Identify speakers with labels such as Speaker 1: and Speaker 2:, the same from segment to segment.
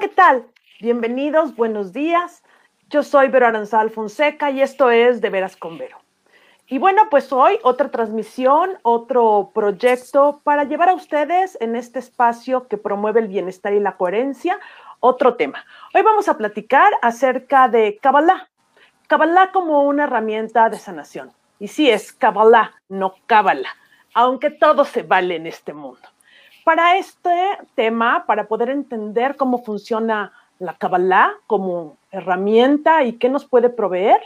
Speaker 1: ¿qué tal? Bienvenidos, buenos días. Yo soy Vero Aranzal Fonseca y esto es De Veras con Vero. Y bueno, pues hoy otra transmisión, otro proyecto para llevar a ustedes en este espacio que promueve el bienestar y la coherencia, otro tema. Hoy vamos a platicar acerca de Kabbalah. Kabbalah como una herramienta de sanación. Y sí, es Kabbalah, no Kabbalah, aunque todo se vale en este mundo. Para este tema, para poder entender cómo funciona la Kabbalah como herramienta y qué nos puede proveer,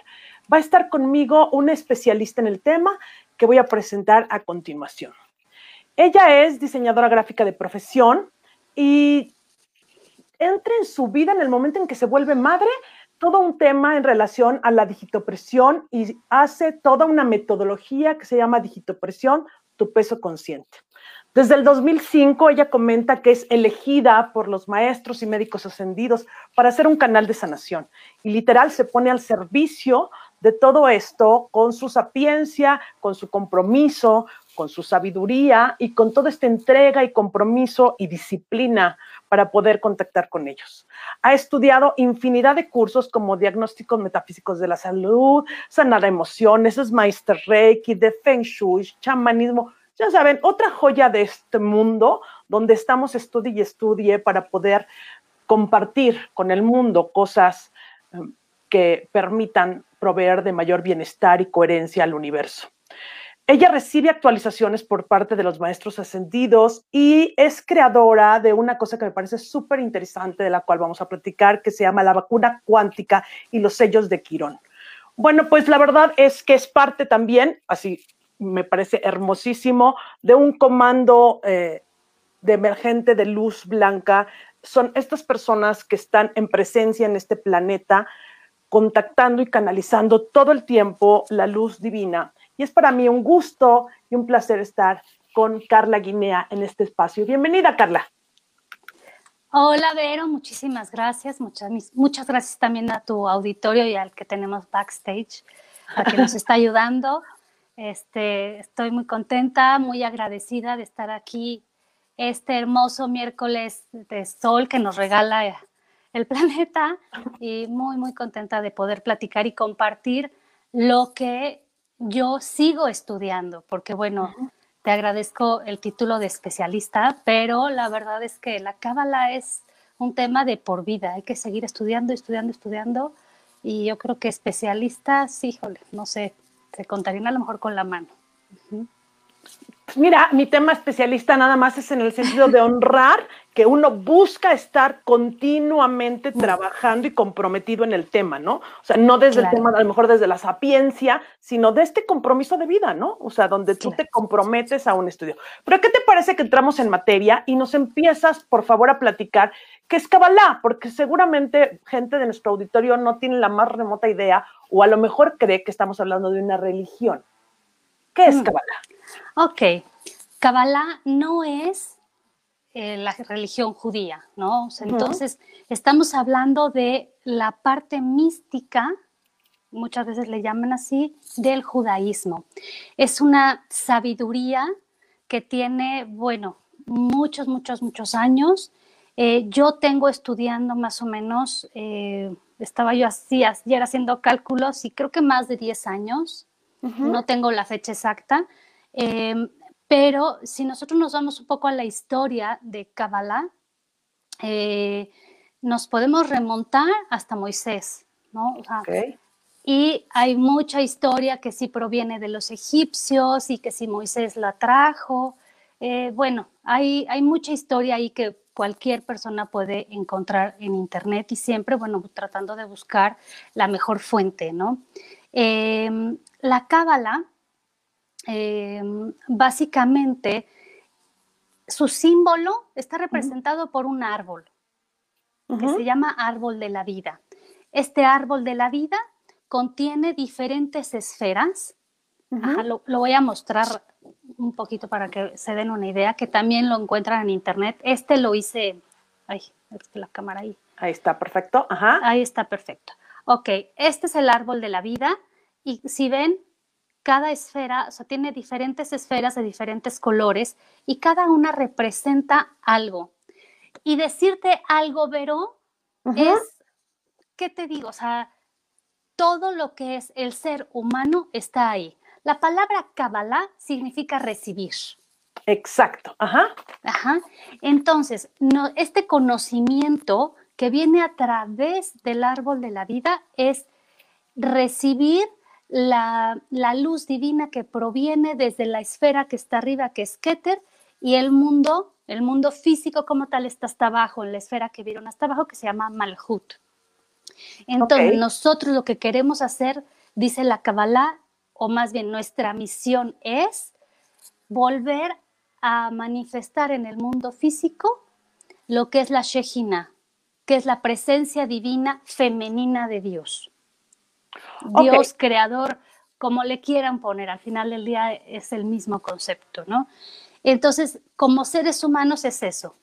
Speaker 1: va a estar conmigo una especialista en el tema que voy a presentar a continuación. Ella es diseñadora gráfica de profesión y entra en su vida en el momento en que se vuelve madre todo un tema en relación a la digitopresión y hace toda una metodología que se llama digitopresión, tu peso consciente. Desde el 2005 ella comenta que es elegida por los maestros y médicos ascendidos para hacer un canal de sanación y literal se pone al servicio de todo esto con su sapiencia, con su compromiso, con su sabiduría y con toda esta entrega y compromiso y disciplina para poder contactar con ellos. Ha estudiado infinidad de cursos como diagnósticos metafísicos de la salud, sanar emociones, es Reiki, de Feng Shui, chamanismo, ya saben, otra joya de este mundo donde estamos estudie y estudie para poder compartir con el mundo cosas em, que permitan proveer de mayor bienestar y coherencia al universo. Ella recibe actualizaciones por parte de los maestros ascendidos y es creadora de una cosa que me parece súper interesante, de la cual vamos a platicar, que se llama la vacuna cuántica y los sellos de Quirón. Bueno, pues la verdad es que es parte también, así me parece hermosísimo, de un comando eh, de emergente de luz blanca. Son estas personas que están en presencia en este planeta, contactando y canalizando todo el tiempo la luz divina. Y es para mí un gusto y un placer estar con Carla Guinea en este espacio. Bienvenida, Carla.
Speaker 2: Hola, Vero, muchísimas gracias. Muchas, muchas gracias también a tu auditorio y al que tenemos backstage, a que nos está ayudando. Este, estoy muy contenta, muy agradecida de estar aquí este hermoso miércoles de sol que nos regala el planeta y muy, muy contenta de poder platicar y compartir lo que yo sigo estudiando, porque bueno, te agradezco el título de especialista, pero la verdad es que la cábala es un tema de por vida, hay que seguir estudiando, estudiando, estudiando, y yo creo que especialistas, híjole, no sé, se contarían a lo mejor con la mano.
Speaker 1: Mira, mi tema especialista nada más es en el sentido de honrar que uno busca estar continuamente trabajando y comprometido en el tema, ¿no? O sea, no desde el tema, a lo mejor desde la sapiencia, sino de este compromiso de vida, ¿no? O sea, donde tú te comprometes a un estudio. Pero ¿qué te parece que entramos en materia y nos empiezas, por favor, a platicar qué es Kabbalah? Porque seguramente gente de nuestro auditorio no tiene la más remota idea o a lo mejor cree que estamos hablando de una religión. ¿Qué es mm. Kabbalah?
Speaker 2: Ok, Kabbalah no es eh, la religión judía, ¿no? entonces, estamos hablando de la parte mística, muchas veces le llaman así, del judaísmo. Es una sabiduría que tiene, bueno, muchos, muchos, muchos años. Eh, yo tengo estudiando más o menos, eh, estaba yo así, ayer haciendo cálculos y creo que más de 10 años, no tengo la fecha exacta, Em, pero si nosotros nos vamos un poco a la historia de Kabbalah, eh, nos podemos remontar hasta Moisés, ¿no? Y hay mucha historia que sí proviene de los egipcios y que sí Moisés la trajo. Eh, bueno, hay, hay mucha historia ahí que cualquier persona puede encontrar en Internet y siempre, bueno, tratando de buscar la mejor fuente, ¿no? Em, la Cábala Em, básicamente su símbolo está representado por un árbol que se llama árbol de la vida. Este árbol de la vida contiene diferentes esferas. lo, voy a mostrar un poquito para que se den una idea, que también lo encuentran en internet. Este lo hice, ay, es que la cámara ahí.
Speaker 1: Ahí está, perfecto. Ajá.
Speaker 2: Ahí está, perfecto. Ok, este es el árbol de la vida y si ven, cada esfera, o sea, tiene diferentes esferas de diferentes colores y cada una representa algo. Y decirte algo, Vero, es, ¿qué te digo? O sea, todo lo que es el ser humano está ahí. La palabra Kabbalah significa recibir.
Speaker 1: Exacto, ajá.
Speaker 2: Ajá. Entonces, no, este conocimiento que viene a través del árbol de la vida es recibir la, luz divina que proviene desde la esfera que está arriba, que es Keter, y el mundo, el mundo físico como tal está hasta abajo, en la esfera que vieron hasta abajo, que se llama Malhut. Entonces, nosotros lo que queremos hacer, dice la Kabbalah, o más bien nuestra misión es volver a manifestar en el mundo físico lo que es la Shejina, que es la presencia divina femenina de Dios. Dios creador, como le quieran poner, al final del día es el mismo concepto, ¿no? Entonces, como seres humanos es eso.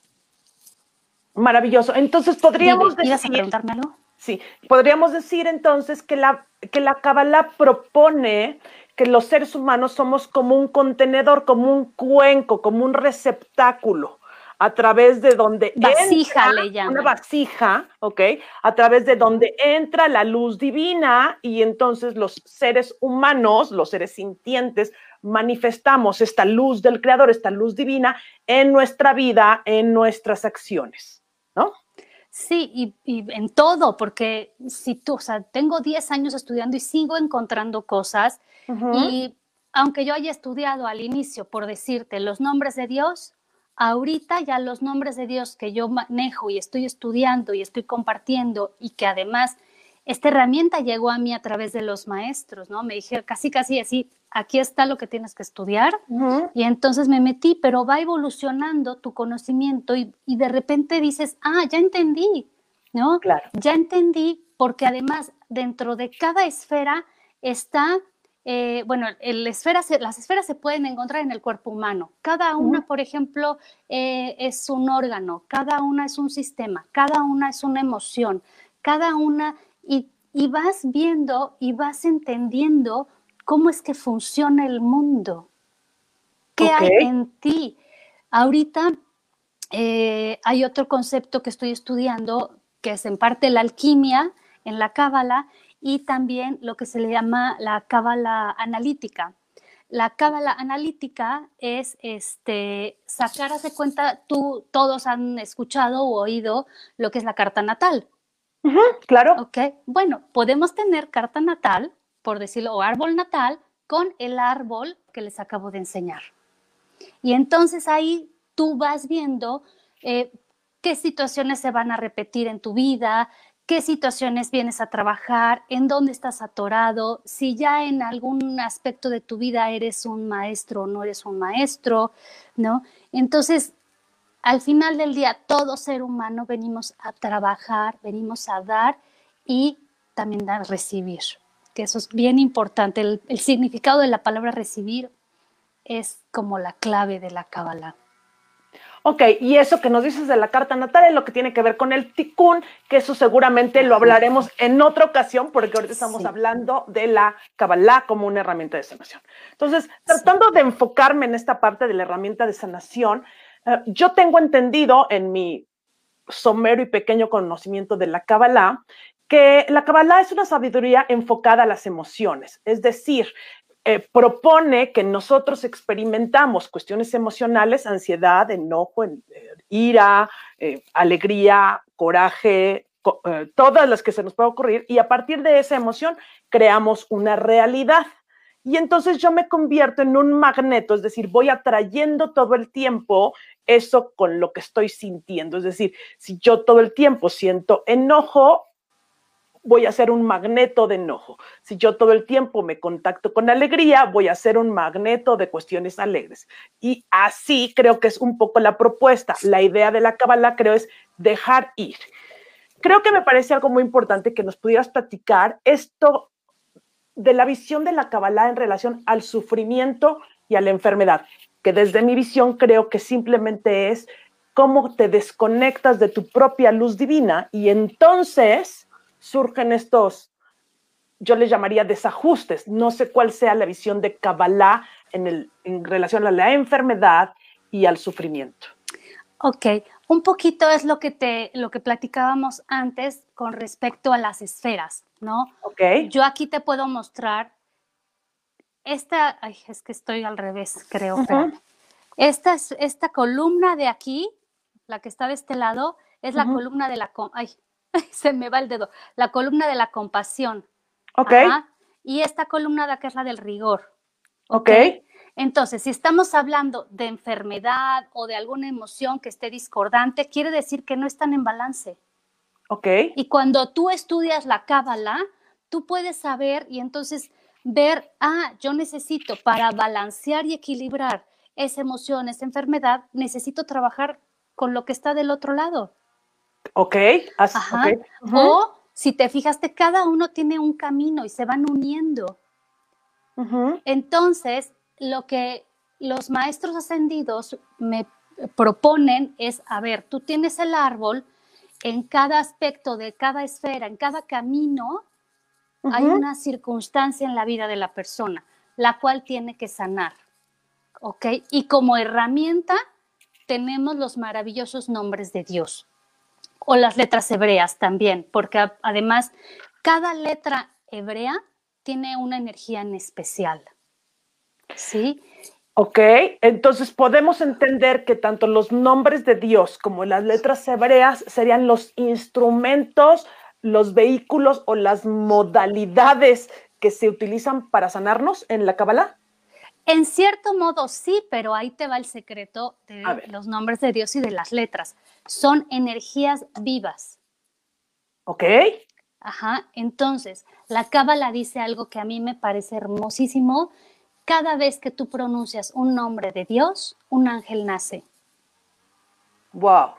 Speaker 1: Maravilloso. Entonces, podríamos decir...
Speaker 2: a preguntarme algo?
Speaker 1: Sí, podríamos decir entonces que la, que la Kabbalah propone que los seres humanos somos como un contenedor, como un cuenco, como un receptáculo a través de donde
Speaker 2: vasija entra, le
Speaker 1: una vasija, ¿ok? A través de donde entra la luz divina y entonces los seres humanos, los seres sintientes, manifestamos esta luz del creador, esta luz divina en nuestra vida, en nuestras acciones, ¿no?
Speaker 2: Sí, y, en todo, porque si tú, o sea, tengo 10 años estudiando y sigo encontrando cosas y aunque yo haya estudiado al inicio, por decirte, los nombres de Dios, ahorita ya los nombres de Dios que yo manejo y estoy estudiando y estoy compartiendo y que además esta herramienta llegó a mí a través de los maestros, ¿no? Me dijeron casi, casi así, aquí está lo que tienes que estudiar. Y entonces me metí, pero va evolucionando tu conocimiento y, y, de repente dices, ah, ya entendí, ¿no?
Speaker 1: Claro.
Speaker 2: Ya entendí porque además dentro de cada esfera está eh, bueno, esfera las esferas se pueden encontrar en el cuerpo humano. Cada una, por ejemplo, eh, es un órgano, cada una es un sistema, cada una es una emoción, cada una, y, vas viendo y vas entendiendo cómo es que funciona el mundo, qué hay en ti. Ahorita eh, hay otro concepto que estoy estudiando, que es en parte la alquimia en la cábala, y también lo que se le llama la cábala analítica. La cábala analítica es este, sacar, de cuenta, tú todos han escuchado o oído lo que es la carta natal.
Speaker 1: claro.
Speaker 2: Ok, bueno, podemos tener carta natal, por decirlo, o árbol natal, con el árbol que les acabo de enseñar. Y entonces ahí tú vas viendo eh, qué situaciones se van a repetir en tu vida, qué situaciones vienes a trabajar, en dónde estás atorado, si ya en algún aspecto de tu vida eres un maestro o no eres un maestro, ¿no? Entonces, al final del día, todo ser humano venimos a trabajar, venimos a dar y también a recibir, que eso es bien importante. El, el significado de la palabra recibir es como la clave de la Kabbalah.
Speaker 1: Ok, y eso que nos dices de la carta natal es lo que tiene que ver con el ticún, que eso seguramente lo hablaremos en otra ocasión, porque ahorita estamos hablando de la Kabbalah como una herramienta de sanación. Entonces, tratando de enfocarme en esta parte de la herramienta de sanación, eh, yo tengo entendido en mi somero y pequeño conocimiento de la Kabbalah que la Kabbalah es una sabiduría enfocada a las emociones, es decir, eh, propone que nosotros experimentamos cuestiones emocionales, ansiedad, enojo, eh, ira, eh, alegría, coraje, todas las que se nos puede ocurrir, y a partir de esa emoción creamos una realidad. Y entonces yo me convierto en un magneto, es decir, voy atrayendo todo el tiempo eso con lo que estoy sintiendo. Es decir, si yo todo el tiempo siento enojo, voy a ser un magneto de enojo. Si yo todo el tiempo me contacto con alegría, voy a ser un magneto de cuestiones alegres. Y así creo que es un poco la propuesta. La idea de la Kabbalah creo es dejar ir. Creo que me parece algo muy importante que nos pudieras platicar esto de la visión de la Kabbalah en relación al sufrimiento y a la enfermedad, que desde mi visión creo que simplemente es cómo te desconectas de tu propia luz divina y entonces surgen estos, yo les llamaría desajustes. No sé cuál sea la visión de Kabbalah en, el, en relación a la enfermedad y al sufrimiento.
Speaker 2: Ok, Un poquito es lo que te, lo que platicábamos antes con respecto a las esferas, ¿no?
Speaker 1: Ok.
Speaker 2: Yo aquí te puedo mostrar esta, ay, es que estoy al revés, creo, pero esta, esta columna de aquí, la que está de este lado, es la columna de la, ay, se me va el dedo, la columna de la compasión.
Speaker 1: Ok.
Speaker 2: Y esta columna de acá es la del rigor.
Speaker 1: Ok.
Speaker 2: Entonces, si estamos hablando de enfermedad o de alguna emoción que esté discordante, quiere decir que no están en balance.
Speaker 1: Ok.
Speaker 2: Y cuando tú estudias la cábala, tú puedes saber y entonces ver, ah, yo necesito para balancear y equilibrar esa emoción, esa enfermedad, necesito trabajar con lo que está del otro lado.
Speaker 1: Ok.
Speaker 2: Ajá. O si te fijaste, cada uno tiene un camino y se van uniendo. Entonces, lo que los maestros ascendidos me proponen es, a ver, tú tienes el árbol, en cada aspecto de cada esfera, en cada camino, hay una circunstancia en la vida de la persona, la cual tiene que sanar. ¿Ok? Y como herramienta tenemos los maravillosos nombres de Dios o las letras hebreas también, porque además cada letra hebrea tiene una energía en especial. ¿Sí?
Speaker 1: Ok, entonces podemos entender que tanto los nombres de Dios como las letras hebreas serían los instrumentos, los vehículos o las modalidades que se utilizan para sanarnos en la Kabbalah.
Speaker 2: En cierto modo sí, pero ahí te va el secreto de los nombres de Dios y de las letras. Son energías vivas.
Speaker 1: Ok.
Speaker 2: Ajá, entonces, la Cábala dice algo que a mí me parece hermosísimo. Cada vez que tú pronuncias un nombre de Dios, un ángel nace.
Speaker 1: Wow.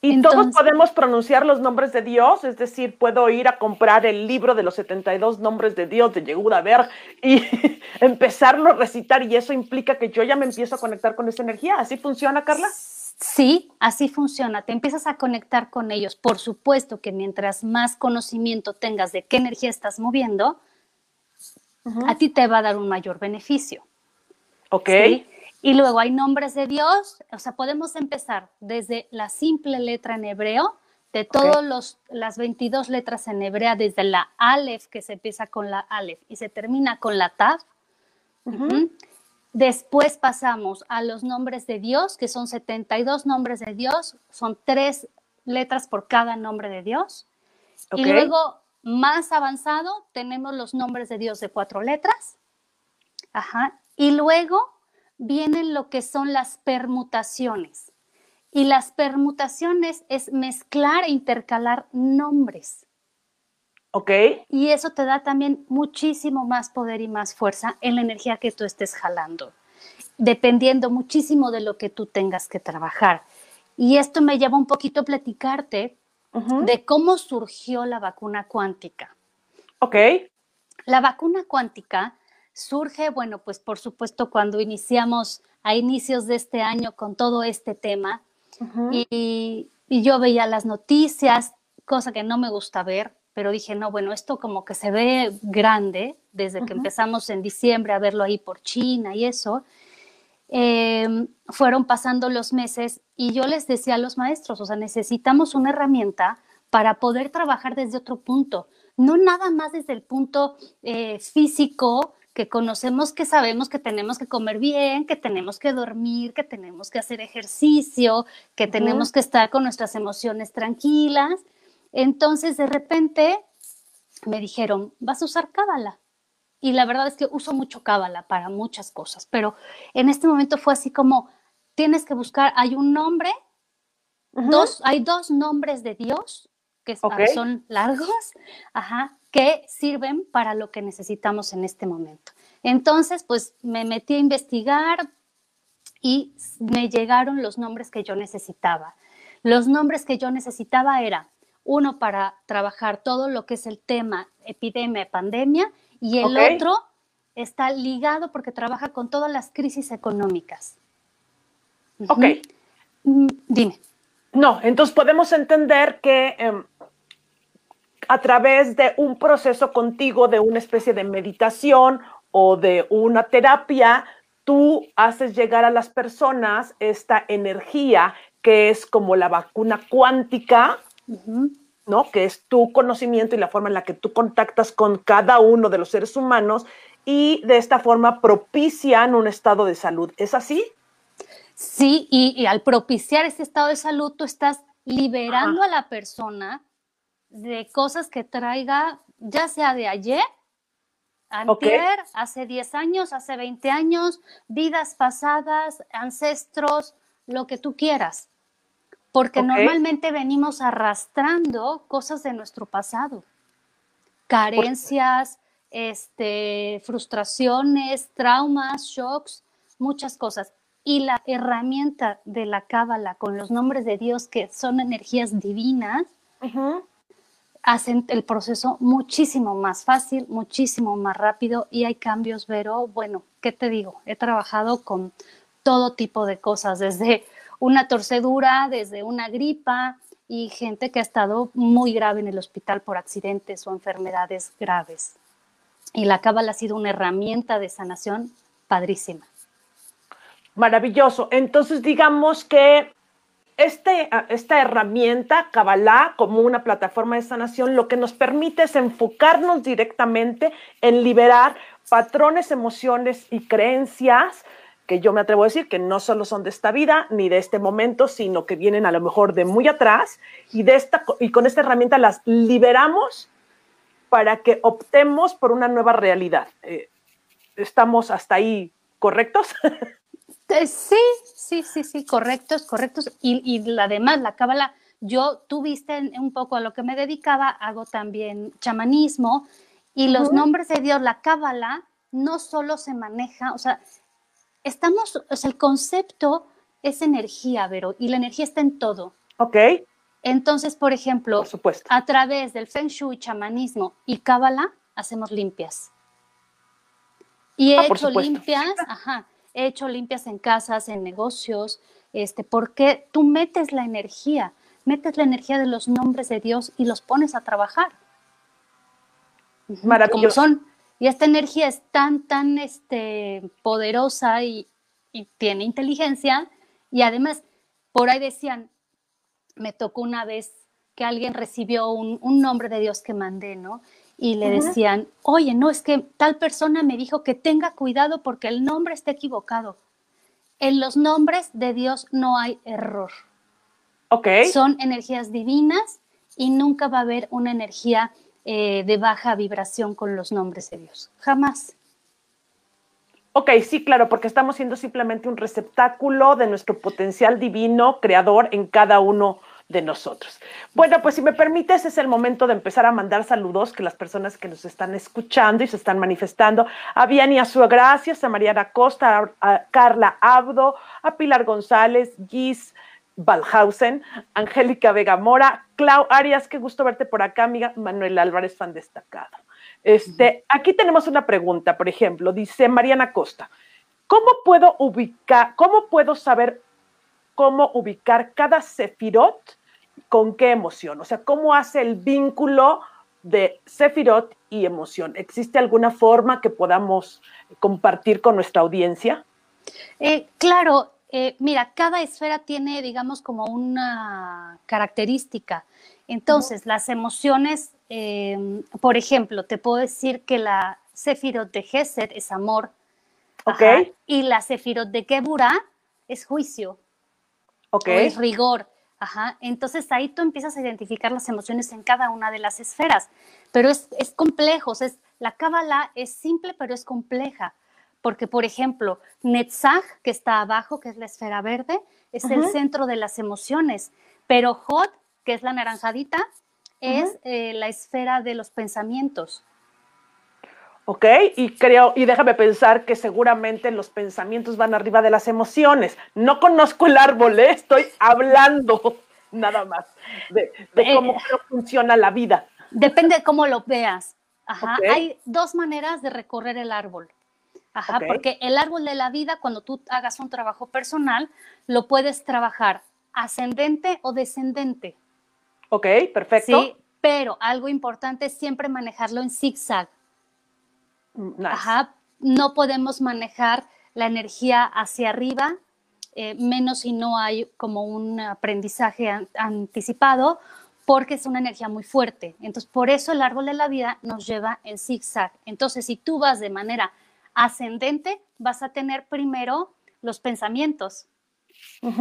Speaker 1: Y todos podemos pronunciar los nombres de Dios, es decir, puedo ir a comprar el libro de los 72 nombres de Dios de Yehuda Ver y empezarlo a recitar y eso implica que yo ya me empiezo a conectar con esa energía. ¿Así funciona, Carla?
Speaker 2: Sí, así funciona. Te empiezas a conectar con ellos. Por supuesto que mientras más conocimiento tengas de qué energía estás moviendo, a ti te va a dar un mayor beneficio.
Speaker 1: Ok.
Speaker 2: Y luego hay nombres de Dios, o sea, podemos empezar desde la simple letra en hebreo, de todas las 22 letras en hebrea, desde la Aleph, que se empieza con la Aleph y se termina con la Tav. Después pasamos a los nombres de Dios, que son 72 nombres de Dios, son tres letras por cada nombre de Dios. Y luego, más avanzado, tenemos los nombres de Dios de cuatro letras. Ajá. Y luego vienen lo que son las permutaciones. Y las permutaciones es mezclar e intercalar nombres.
Speaker 1: Ok.
Speaker 2: Y eso te da también muchísimo más poder y más fuerza en la energía que tú estés jalando, dependiendo muchísimo de lo que tú tengas que trabajar. Y esto me lleva un poquito a platicarte de cómo surgió la vacuna cuántica.
Speaker 1: Ok.
Speaker 2: La vacuna cuántica surge, bueno, pues por supuesto cuando iniciamos a inicios de este año con todo este tema y, yo veía las noticias, cosa que no me gusta ver, pero dije, no, bueno, esto como que se ve grande desde que empezamos en diciembre a verlo ahí por China y eso. Em, fueron pasando los meses y yo les decía a los maestros, o sea, necesitamos una herramienta para poder trabajar desde otro punto, no nada más desde el punto eh, físico, que conocemos, que sabemos que tenemos que comer bien, que tenemos que dormir, que tenemos que hacer ejercicio, que tenemos que estar con nuestras emociones tranquilas. Entonces, de repente, me dijeron, vas a usar cábala. Y la verdad es que uso mucho cábala para muchas cosas, pero en este momento fue así como, tienes que buscar, hay un nombre, dos, hay dos nombres de Dios que son largos, ajá, que sirven para lo que necesitamos en este momento. Entonces, pues me metí a investigar y me llegaron los nombres que yo necesitaba. Los nombres que yo necesitaba era uno para trabajar todo lo que es el tema epidemia, pandemia, y el otro está ligado porque trabaja con todas las crisis económicas.
Speaker 1: Ok.
Speaker 2: Mm, dime.
Speaker 1: No, entonces podemos entender que em, a través de un proceso contigo, de una especie de meditación o de una terapia, tú haces llegar a las personas esta energía que es como la vacuna cuántica, ¿no? Que es tu conocimiento y la forma en la que tú contactas con cada uno de los seres humanos y de esta forma propician un estado de salud. ¿Es así?
Speaker 2: Sí, y, al propiciar ese estado de salud, tú estás liberando a la persona de cosas que traiga, ya sea de ayer, antier, hace 10 años, hace 20 años, vidas pasadas, ancestros, lo que tú quieras. Porque normalmente venimos arrastrando cosas de nuestro pasado, carencias, este, frustraciones, traumas, shocks, muchas cosas. Y la herramienta de la cábala con los nombres de Dios, que son energías divinas, hacen el proceso muchísimo más fácil, muchísimo más rápido y hay cambios, pero bueno, ¿qué te digo? He trabajado con todo tipo de cosas, desde una torcedura, desde una gripa y gente que ha estado muy grave en el hospital por accidentes o enfermedades graves. Y la cábala ha sido una herramienta de sanación padrísima.
Speaker 1: Maravilloso. Entonces, digamos que este, esta herramienta, Kabbalah, como una plataforma de sanación, lo que nos permite es enfocarnos directamente en liberar patrones, emociones y creencias que yo me atrevo a decir que no solo son de esta vida ni de este momento, sino que vienen a lo mejor de muy atrás y, de esta, y con esta herramienta las liberamos para que optemos por una nueva realidad. Eh, ¿Estamos hasta ahí correctos?
Speaker 2: Eh, sí, sí, sí, sí, correctos, correctos. Y, y además, la cábala, yo, tú viste un poco a lo que me dedicaba, hago también chamanismo y los nombres de Dios, la cábala, no solo se maneja, o sea, estamos, o sea, el concepto es energía, Vero, y la energía está en todo.
Speaker 1: Ok.
Speaker 2: Entonces, por ejemplo, a través del Feng Shui, chamanismo y cábala, hacemos limpias. Y he ah, hecho limpias, ajá, he hecho limpias en casas, en negocios, este, porque tú metes la energía, metes la energía de los nombres de Dios y los pones a trabajar.
Speaker 1: Maravilloso. Como
Speaker 2: son. Y esta energía es tan, tan este, poderosa y, y tiene inteligencia. Y además, por ahí decían, me tocó una vez que alguien recibió un, nombre de Dios que mandé, ¿no? Y le decían, oye, no, es que tal persona me dijo que tenga cuidado porque el nombre está equivocado. En los nombres de Dios no hay error.
Speaker 1: Ok.
Speaker 2: Son energías divinas y nunca va a haber una energía eh, de baja vibración con los nombres de Dios. Jamás.
Speaker 1: Ok, sí, claro, porque estamos siendo simplemente un receptáculo de nuestro potencial divino creador en cada uno de nosotros. Bueno, pues si me permites, es el momento de empezar a mandar saludos que las personas que nos están escuchando y se están manifestando, a Vianney a su gracias, a Mariana Costa, a, Carla Abdo, a Pilar González, Gis Balhausen, Angélica Vega Mora, Clau Arias, qué gusto verte por acá, amiga Manuel Álvarez, fan destacado. Este, aquí tenemos una pregunta, por ejemplo, dice Mariana Costa, ¿cómo puedo ubicar, cómo puedo saber cómo ubicar cada sefirot con qué emoción? O sea, ¿cómo hace el vínculo de sefirot y emoción? ¿Existe alguna forma que podamos compartir con nuestra audiencia?
Speaker 2: Eh, claro, eh, mira, cada esfera tiene, digamos, como una característica. Entonces, las emociones Em, por ejemplo, te puedo decir que la Sefirot de Gesed es amor. y la Sefirot de Geburah es juicio.
Speaker 1: Okay.
Speaker 2: es rigor. Ajá. Entonces ahí tú empiezas a identificar las emociones en cada una de las esferas. Pero es, es complejo. es, la Kabbalah es simple, pero es compleja. Porque, por ejemplo, Netzach, que está abajo, que es la esfera verde, es el centro de las emociones. Pero Hot, que es la naranjadita, es eh, la esfera de los pensamientos.
Speaker 1: Ok, y creo, y déjame pensar que seguramente los pensamientos van arriba de las emociones. No conozco el árbol, ¿eh? estoy hablando nada más de, eh, cómo funciona la vida.
Speaker 2: Depende de cómo lo veas. Ajá. Hay dos maneras de recorrer el árbol. Ajá, porque el árbol de la vida, cuando tú hagas un trabajo personal, lo puedes trabajar ascendente o descendente.
Speaker 1: Ok, perfecto.
Speaker 2: Sí, pero algo importante es siempre manejarlo en zigzag.
Speaker 1: Mm,
Speaker 2: Ajá, no podemos manejar la energía hacia arriba eh, menos si no hay como un aprendizaje anticipado, porque es una energía muy fuerte. Entonces, por eso el árbol de la vida nos lleva en zigzag. Entonces, si tú vas de manera ascendente, vas a tener primero los pensamientos.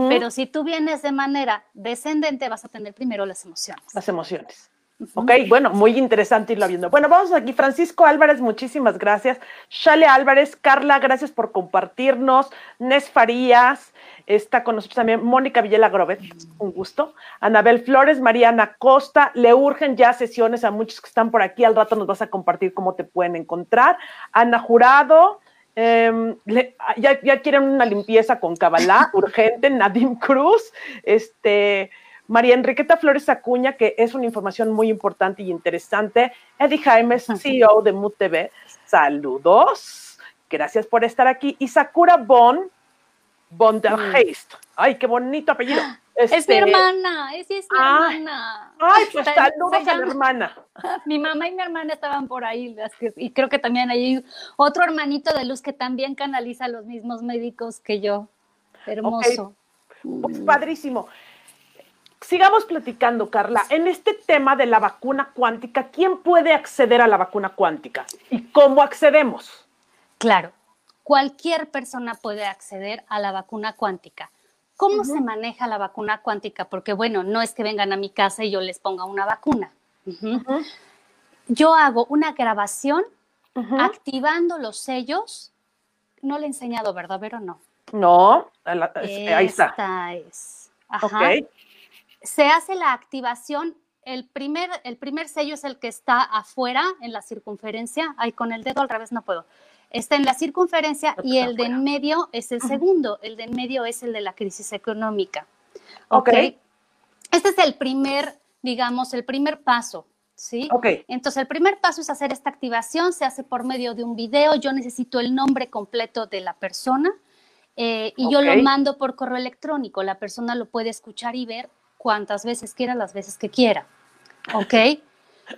Speaker 2: Pero si tú vienes de manera descendente, vas a tener primero las emociones.
Speaker 1: Las emociones. Ok, bueno, muy interesante irlo viendo. Bueno, vamos aquí. Francisco Álvarez, muchísimas gracias. Shale Álvarez, Carla, gracias por compartirnos. Nes Farías, está con nosotros también Mónica Villela Grovet, un gusto. Anabel Flores, Mariana Costa, le urgen ya sesiones a muchos que están por aquí. Al rato nos vas a compartir cómo te pueden encontrar. Ana Jurado, em, ya, ya, quieren una limpieza con Kabbalah, urgente. Nadim Cruz, este. María Enriqueta Flores Acuña, que es una información muy importante y interesante. Eddie Jaimes, CEO de MUTV, saludos. Gracias por estar aquí. Y Sakura Bon, Bon der Heist. Ay, qué bonito apellido.
Speaker 2: es mi este, hermana, es, es mi ah, hermana.
Speaker 1: Ay, pues saludos a la hermana.
Speaker 2: Mi mamá y mi hermana estaban por ahí, y creo que también hay otro hermanito de luz que también canaliza los mismos médicos que yo. Hermoso.
Speaker 1: Pues padrísimo. Sigamos platicando, Carla. En este tema de la vacuna cuántica, ¿quién puede acceder a la vacuna cuántica y cómo accedemos?
Speaker 2: Claro, cualquier persona puede acceder a la vacuna cuántica. ¿Cómo se maneja la vacuna cuántica? Porque bueno, no es que vengan a mi casa y yo les ponga una vacuna. Yo hago una grabación activando los sellos. No le he enseñado, ¿verdad, Pero no.
Speaker 1: No, ahí está.
Speaker 2: Esta es. Ajá se hace la activación. El primer, el primer sello es el que está afuera en la circunferencia. Ay, con el dedo al revés no puedo. Está en la circunferencia y el de en medio es el segundo. El de en medio es el de la crisis económica. ¿Ok? Este es el primer, digamos, el primer paso. ¿Sí?
Speaker 1: Ok.
Speaker 2: Entonces, el primer paso es hacer esta activación, se hace por medio de un video, yo necesito el nombre completo de la persona eh, y yo lo mando por correo electrónico, la persona lo puede escuchar y ver cuantas veces quiera, las veces que quiera. ¿Ok?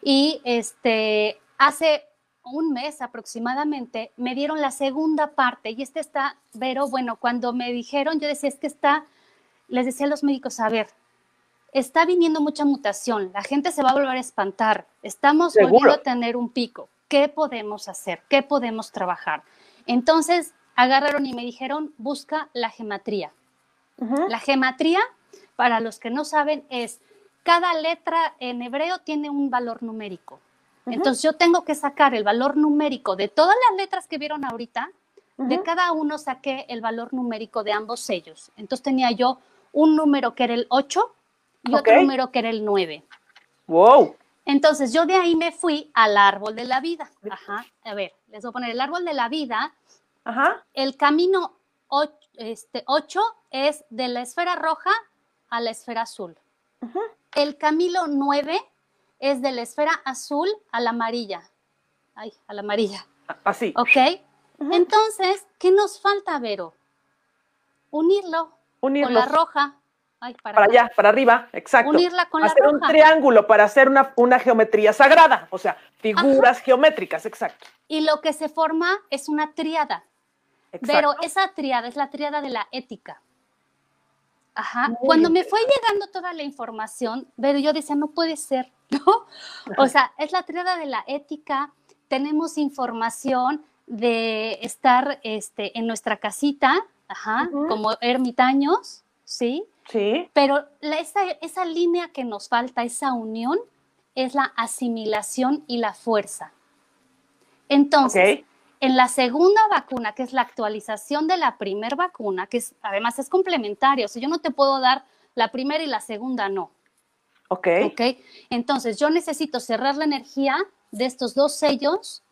Speaker 2: Y este, hace un mes aproximadamente me dieron la segunda parte y este está, pero bueno, cuando me dijeron, yo decía, es que está, les decía a los médicos, a ver, está viniendo mucha mutación, la gente se va a volver a espantar, estamos volviendo a tener un pico, ¿qué podemos hacer? ¿Qué podemos trabajar? Entonces agarraron y me dijeron, busca la gematría. La gematría para los que no saben, es cada letra en hebreo tiene un valor numérico. Entonces yo tengo que sacar el valor numérico de todas las letras que vieron ahorita, de cada uno saqué el valor numérico de ambos sellos. Entonces tenía yo un número que era el 8 y otro número que era el 9.
Speaker 1: Wow.
Speaker 2: Entonces yo de ahí me fui al árbol de la vida. Ajá. A ver, les voy a poner el árbol de la vida.
Speaker 1: Ajá.
Speaker 2: El camino 8, este, 8 es de la esfera roja a la esfera azul. El Camilo 9 es de la esfera azul a la amarilla. Ay, a la amarilla.
Speaker 1: Así.
Speaker 2: ¿Ok? Entonces, ¿qué nos falta, Vero? Unirlo, Unirlo. con la roja.
Speaker 1: Ay, para, allá, para arriba, exacto.
Speaker 2: Unirla con
Speaker 1: hacer
Speaker 2: la
Speaker 1: roja. un triángulo para hacer una, una geometría sagrada, o sea, figuras geométricas, exacto.
Speaker 2: Y lo que se forma es una triada. Pero esa triada es la triada de la ética. Ajá. Cuando me fue llegando toda la información, pero yo decía, no puede ser, ¿no? O sea, es la triada de la ética, tenemos información de estar este, en nuestra casita, ajá, como ermitaños, ¿sí?
Speaker 1: Sí.
Speaker 2: Pero esa, esa línea que nos falta, esa unión, es la asimilación y la fuerza. Entonces, en la segunda vacuna, que es la actualización de la primera vacuna, que es, además es complementario, o sea, yo no te puedo dar la primera y la segunda no.
Speaker 1: Ok.
Speaker 2: Ok. Entonces, yo necesito cerrar la energía de estos dos sellos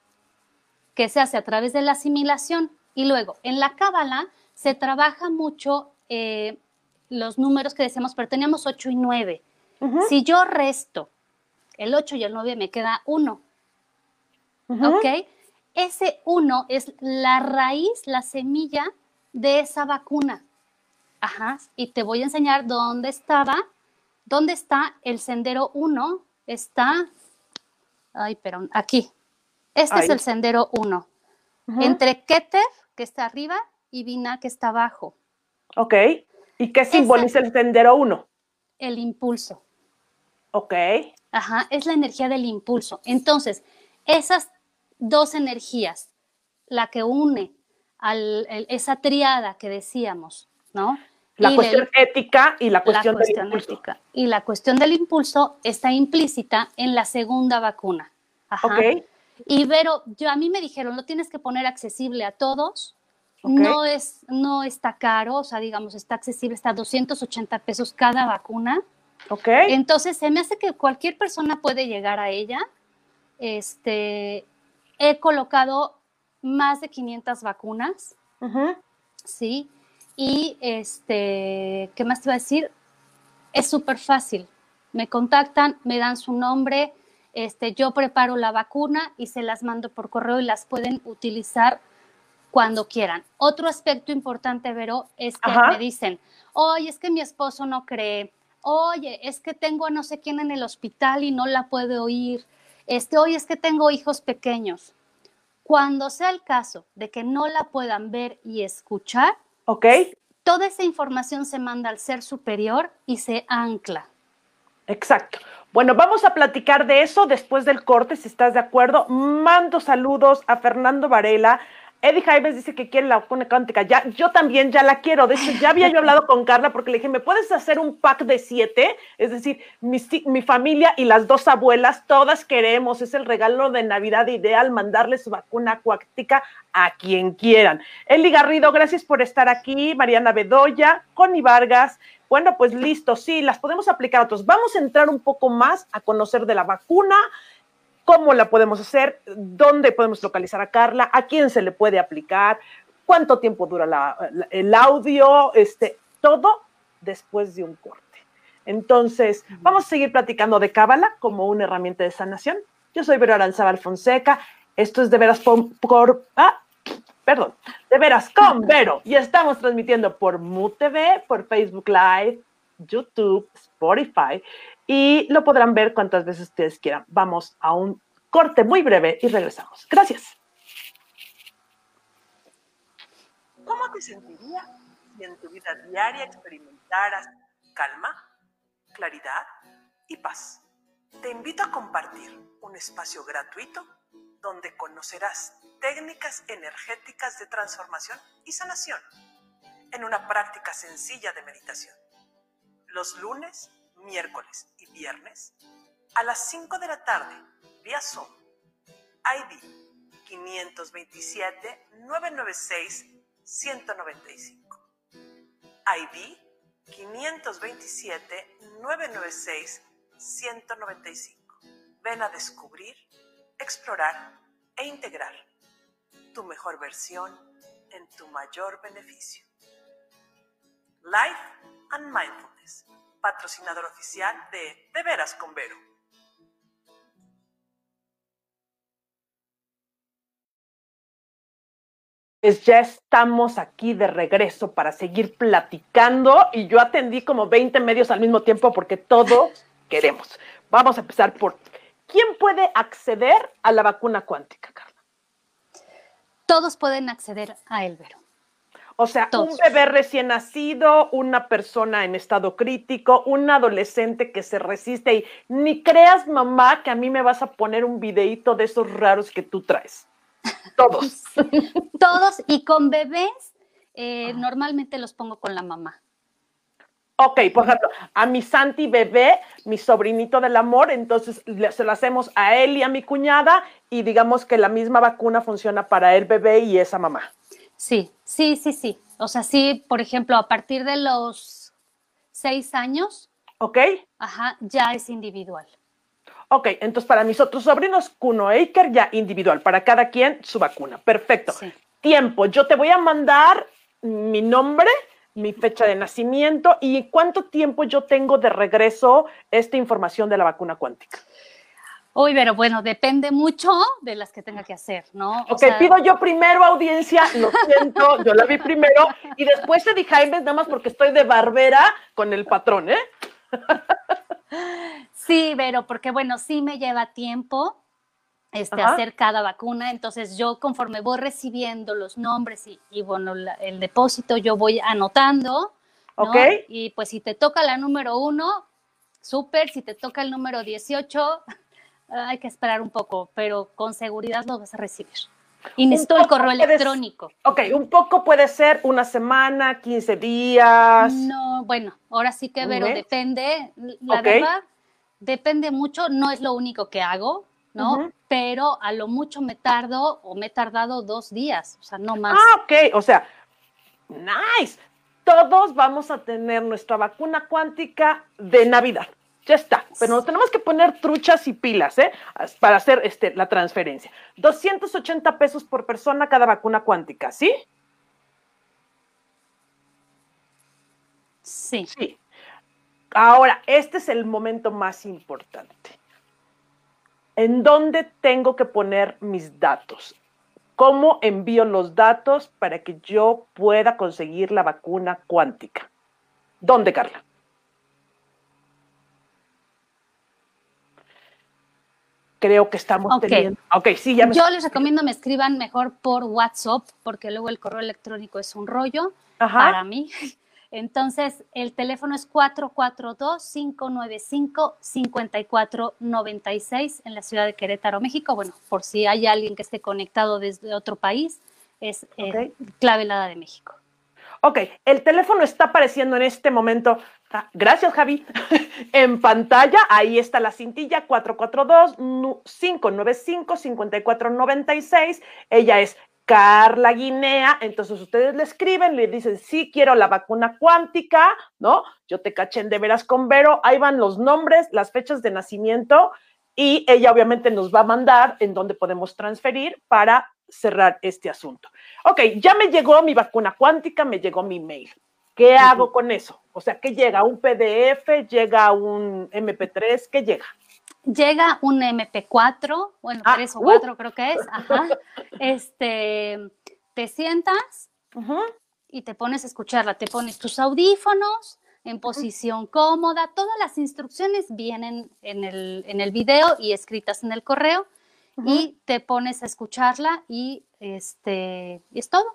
Speaker 2: que se hace a través de la asimilación. Y luego, en la cábala se trabaja mucho eh, los números que decíamos, pero teníamos 8 y 9. Si yo resto el 8 y el 9, me queda 1. ¿Ok? Ese uno es la raíz, la semilla de esa vacuna. Ajá, y te voy a enseñar dónde estaba, dónde está el sendero 1. Está, ay, pero aquí. Este es el sendero 1. Entre Keter, que está arriba, y Vina, que está abajo.
Speaker 1: Ok. ¿Y qué simboliza el sendero 1?
Speaker 2: El impulso.
Speaker 1: Ok.
Speaker 2: Ajá, es la energía del impulso. Entonces, esas dos energías, la que une a esa triada que decíamos, ¿no?
Speaker 1: La cuestión ética y la cuestión, del impulso. Ética.
Speaker 2: Y la cuestión del impulso está implícita en la segunda vacuna. Ajá. Ok. Y pero yo a mí me dijeron, lo tienes que poner accesible a todos. No, es, no está caro, o sea, digamos, está accesible, está a 280 pesos cada vacuna.
Speaker 1: Ok.
Speaker 2: Entonces, se me hace que cualquier persona puede llegar a ella. Este, he colocado más de 500 vacunas. Sí. Y este, ¿qué más te iba a decir? Es súper fácil. Me contactan, me dan su nombre, este, yo preparo la vacuna y se las mando por correo y las pueden utilizar cuando quieran. Otro aspecto importante, Vero, es que me dicen, oye, es que mi esposo no cree, oye, es que tengo a no sé quién en el hospital y no la puede oír, este, oye, es que tengo hijos pequeños. Cuando sea el caso de que no la puedan ver y escuchar,
Speaker 1: okay.
Speaker 2: toda esa información se manda al ser superior y se ancla.
Speaker 1: Exacto. Bueno, vamos a platicar de eso después del corte, si estás de acuerdo. Mando saludos a Fernando Varela, Eddie Jaimes dice que quiere la vacuna cuántica. Ya, yo también ya la quiero. De hecho, ya había yo hablado con Carla porque le dije, ¿me puedes hacer un pack de siete? Es decir, mi, mi, familia y las dos abuelas, todas queremos. Es el regalo de Navidad ideal, mandarle su vacuna cuántica a quien quieran. Eli Garrido, gracias por estar aquí. Mariana Bedoya, Connie Vargas. Bueno, pues listo, sí, las podemos aplicar a otros. Vamos a entrar un poco más a conocer de la vacuna, cómo la podemos hacer, dónde podemos localizar a Carla, a quién se le puede aplicar, cuánto tiempo dura el audio, este, todo después de un corte. Entonces, vamos a seguir platicando de Cábala como una herramienta de sanación. Yo soy Vero Aranzaba Fonseca. Esto es de veras por, ah, perdón, de veras con Vero. Y estamos transmitiendo por MUTV, por Facebook Live, YouTube, Spotify y lo podrán ver cuantas veces ustedes quieran. Vamos a un corte muy breve y regresamos. Gracias. ¿Cómo te sentirías si en tu vida diaria experimentaras calma, claridad y paz? Te invito a compartir un espacio gratuito donde conocerás técnicas energéticas de transformación y sanación en una práctica sencilla de meditación. Los lunes miércoles y viernes a las 5 de la tarde vía Zoom. ID 527-996-195. ID 527-996-195. Ven a descubrir, explorar e integrar tu mejor versión en tu mayor beneficio. Life and Mindfulness patrocinador oficial de De Veras con Vero. Pues ya estamos aquí de regreso para seguir platicando y yo atendí como 20 medios al mismo tiempo porque todos queremos. Vamos a empezar por ¿quién puede acceder a la vacuna cuántica, Carla?
Speaker 2: Todos pueden acceder a él, Vero.
Speaker 1: O sea, un bebé recién nacido, una persona en estado crítico, un adolescente que se resiste y ni creas, mamá, que a mí me vas a poner un videíto de esos raros que tú traes. Todos.
Speaker 2: Todos y con bebés eh, normalmente los pongo con la mamá.
Speaker 1: Ok, por ejemplo, a mi Santi bebé, mi sobrinito del amor, entonces se lo hacemos a él y a mi cuñada y digamos que la misma vacuna funciona para el bebé y esa mamá.
Speaker 2: Sí, sí, sí, sí. O sea, sí, por ejemplo, a partir de los seis años.
Speaker 1: Ok.
Speaker 2: Ajá, ya es individual.
Speaker 1: Ok, entonces para mis otros sobrinos, Kuno Aker ya individual, para cada quien su vacuna. Perfecto. Tiempo, yo te voy a mandar mi nombre, mi fecha de nacimiento y cuánto tiempo yo tengo de regreso esta información de la vacuna cuántica.
Speaker 2: Uy, pero bueno, depende mucho de las que tenga que hacer, ¿no?
Speaker 1: ok, pido yo primero audiencia, lo siento, yo la vi primero, y después te dije Jaime, nada más porque estoy de barbera con el patrón, ¿eh?
Speaker 2: Sí, pero porque bueno, sí me lleva tiempo, este, hacer cada vacuna. Entonces yo conforme voy recibiendo los nombres y, bueno, el depósito, yo voy anotando. ¿no? Y pues si te toca la número uno, súper. Si te toca el número 18, hay que esperar un poco, pero con seguridad lo vas a recibir. Y necesito el correo electrónico.
Speaker 1: Ok, un poco puede ser una semana, 15 días.
Speaker 2: No, bueno, ahora sí que, pero depende. La verdad, depende mucho, no es lo único que hago, ¿no? Pero a lo mucho me tardo o me he tardado dos días, o sea, no más.
Speaker 1: Ah, ok, o sea, nice. Todos vamos a tener nuestra vacuna cuántica de Navidad. Ya está, pero nos tenemos que poner truchas y pilas, ¿eh? Para hacer este, la transferencia. 280 pesos por persona cada vacuna cuántica, ¿sí?
Speaker 2: Sí.
Speaker 1: Sí. Ahora, este es el momento más importante. ¿En dónde tengo que poner mis datos? ¿Cómo envío los datos para que yo pueda conseguir la vacuna cuántica? ¿Dónde, Carla? Creo que estamos teniendo. Ok, sí, ya
Speaker 2: Yo les recomiendo me escriban mejor por WhatsApp, porque luego el correo electrónico es un rollo para mí. Entonces, el teléfono es 442-595-5496 en la ciudad de Querétaro, México. Bueno, por si hay alguien que esté conectado desde otro país, es eh, clave la de México.
Speaker 1: Ok, el teléfono está apareciendo en este momento. Ah, gracias, Javi. en pantalla, ahí está la cintilla 442-595-5496. Ella es Carla Guinea. Entonces ustedes le escriben, le dicen, sí, quiero la vacuna cuántica, ¿no? Yo te caché en de veras con Vero. Ahí van los nombres, las fechas de nacimiento y ella obviamente nos va a mandar en dónde podemos transferir para cerrar este asunto. Ok, ya me llegó mi vacuna cuántica, me llegó mi mail. ¿Qué hago con eso? O sea, ¿qué llega? ¿Un PDF? ¿Llega un MP3? ¿Qué llega?
Speaker 2: Llega un MP4, bueno, ah, tres o cuatro uh. creo que es, ajá. Este, te sientas y te pones a escucharla, te pones tus audífonos, en posición cómoda. Todas las instrucciones vienen en el, en el video y escritas en el correo y te pones a escucharla y este es todo.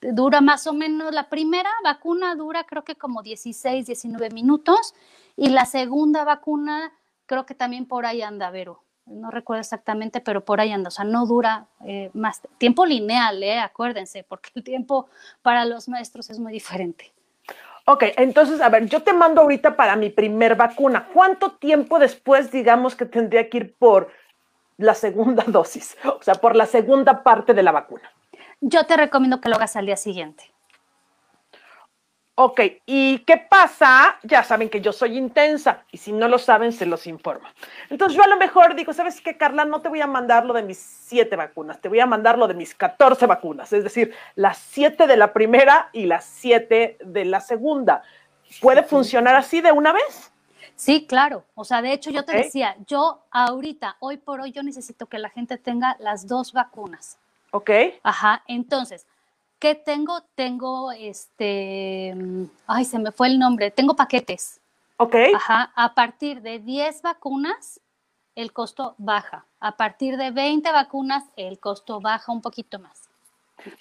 Speaker 2: Dura más o menos, la primera vacuna dura creo que como 16, 19 minutos y la segunda vacuna creo que también por ahí anda, Vero. No recuerdo exactamente, pero por ahí anda. O sea, no dura eh, más tiempo lineal, ¿eh? acuérdense, porque el tiempo para los maestros es muy diferente.
Speaker 1: Ok, entonces, a ver, yo te mando ahorita para mi primer vacuna. ¿Cuánto tiempo después, digamos, que tendría que ir por la segunda dosis? O sea, por la segunda parte de la vacuna.
Speaker 2: Yo te recomiendo que lo hagas al día siguiente.
Speaker 1: Ok, ¿y qué pasa? Ya saben que yo soy intensa y si no lo saben, se los informo. Entonces yo a lo mejor digo, ¿sabes qué, Carla? No te voy a mandar lo de mis siete vacunas, te voy a mandar lo de mis 14 vacunas, es decir, las siete de la primera y las siete de la segunda. ¿Puede funcionar así de una vez?
Speaker 2: Sí, claro. O sea, de hecho yo te decía, yo ahorita, hoy por hoy, yo necesito que la gente tenga las dos vacunas.
Speaker 1: Ok.
Speaker 2: Ajá, entonces ¿Qué tengo? Tengo este, ay, se me fue el nombre, tengo paquetes.
Speaker 1: Ok.
Speaker 2: Ajá, a partir de 10 vacunas, el costo baja. A partir de 20 vacunas, el costo baja un poquito más.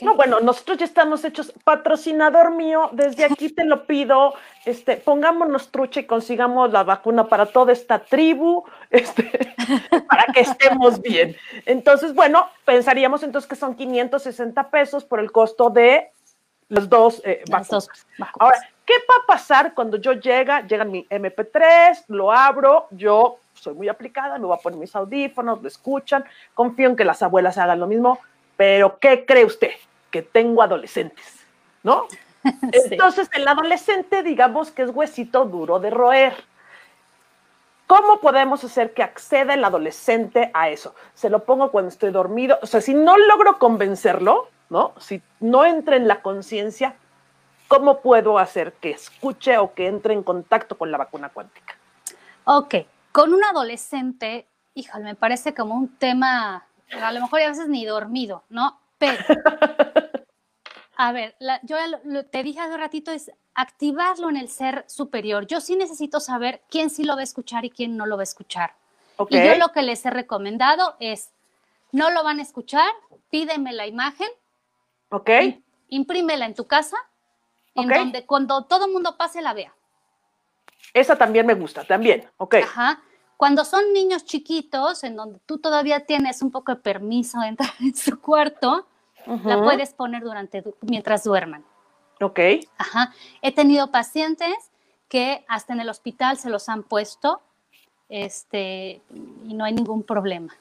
Speaker 1: No, bueno, nosotros ya estamos hechos. Patrocinador mío, desde aquí te lo pido, este, pongámonos trucha y consigamos la vacuna para toda esta tribu, este, para que estemos bien. Entonces, bueno, pensaríamos entonces que son 560 pesos por el costo de los dos, eh, vacunas. Ahora, ¿qué va a pasar cuando yo llega, llega mi MP3, lo abro, yo soy muy aplicada, me voy a poner mis audífonos, lo escuchan, confío en que las abuelas hagan lo mismo pero ¿qué cree usted? Que tengo adolescentes, ¿no? Entonces, el adolescente, digamos que es huesito duro de roer. ¿Cómo podemos hacer que acceda el adolescente a eso? Se lo pongo cuando estoy dormido. O sea, si no logro convencerlo, ¿no? Si no entra en la conciencia, ¿cómo puedo hacer que escuche o que entre en contacto con la vacuna cuántica?
Speaker 2: Ok, con un adolescente, híjole, me parece como un tema a lo mejor a veces ni dormido, ¿no? Pero, a ver, yo lo, te dije hace un ratito, es activarlo en el ser superior. Yo sí necesito saber quién sí lo va a escuchar y quién no lo va a escuchar. Y yo lo que les he recomendado es no lo van a escuchar, pídeme la imagen.
Speaker 1: Ok.
Speaker 2: Imprímela en tu casa, en donde cuando todo el mundo pase la vea.
Speaker 1: Esa también me gusta, también, ok.
Speaker 2: Ajá. Cuando son niños chiquitos, en donde tú todavía tienes un poco de permiso de entrar en su cuarto, la puedes poner durante mientras duerman.
Speaker 1: Ok.
Speaker 2: Ajá. He tenido pacientes que hasta en el hospital se los han puesto este, y no hay ningún problema.